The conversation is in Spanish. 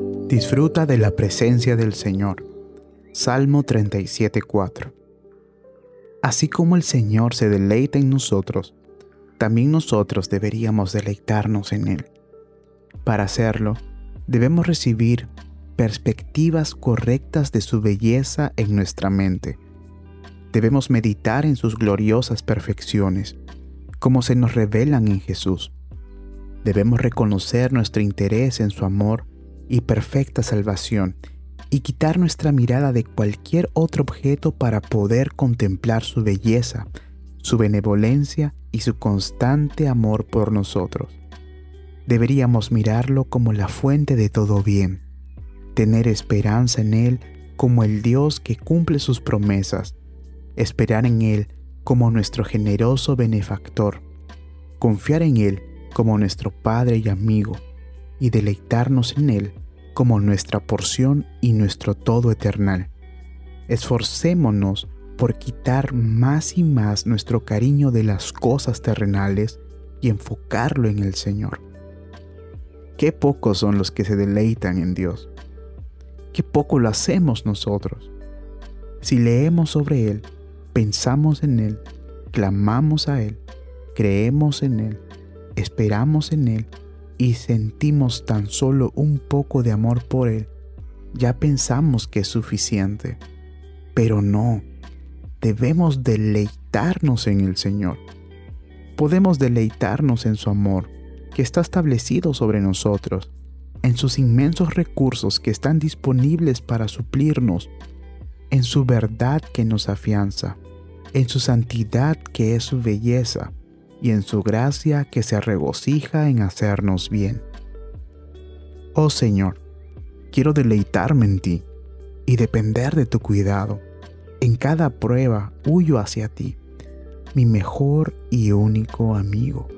Disfruta de la presencia del Señor. Salmo 37:4 Así como el Señor se deleita en nosotros, también nosotros deberíamos deleitarnos en Él. Para hacerlo, debemos recibir perspectivas correctas de su belleza en nuestra mente. Debemos meditar en sus gloriosas perfecciones, como se nos revelan en Jesús. Debemos reconocer nuestro interés en su amor y perfecta salvación y quitar nuestra mirada de cualquier otro objeto para poder contemplar su belleza, su benevolencia y su constante amor por nosotros. Deberíamos mirarlo como la fuente de todo bien, tener esperanza en Él como el Dios que cumple sus promesas, esperar en Él como nuestro generoso benefactor, confiar en Él como nuestro Padre y amigo, y deleitarnos en Él como nuestra porción y nuestro todo eternal. Esforcémonos por quitar más y más nuestro cariño de las cosas terrenales y enfocarlo en el Señor. Qué pocos son los que se deleitan en Dios. Qué poco lo hacemos nosotros. Si leemos sobre Él, pensamos en Él, clamamos a Él, creemos en Él, esperamos en Él y sentimos tan solo un poco de amor por Él, ya pensamos que es suficiente. Pero no, debemos deleitarnos en el Señor. Podemos deleitarnos en su amor, que está establecido sobre nosotros, en sus inmensos recursos que están disponibles para suplirnos, en su verdad que nos afianza, en su santidad que es su belleza, y en su gracia que se regocija en hacernos bien. Oh Señor, quiero deleitarme en ti y depender de tu cuidado. En cada prueba huyo hacia ti, mi mejor y único amigo.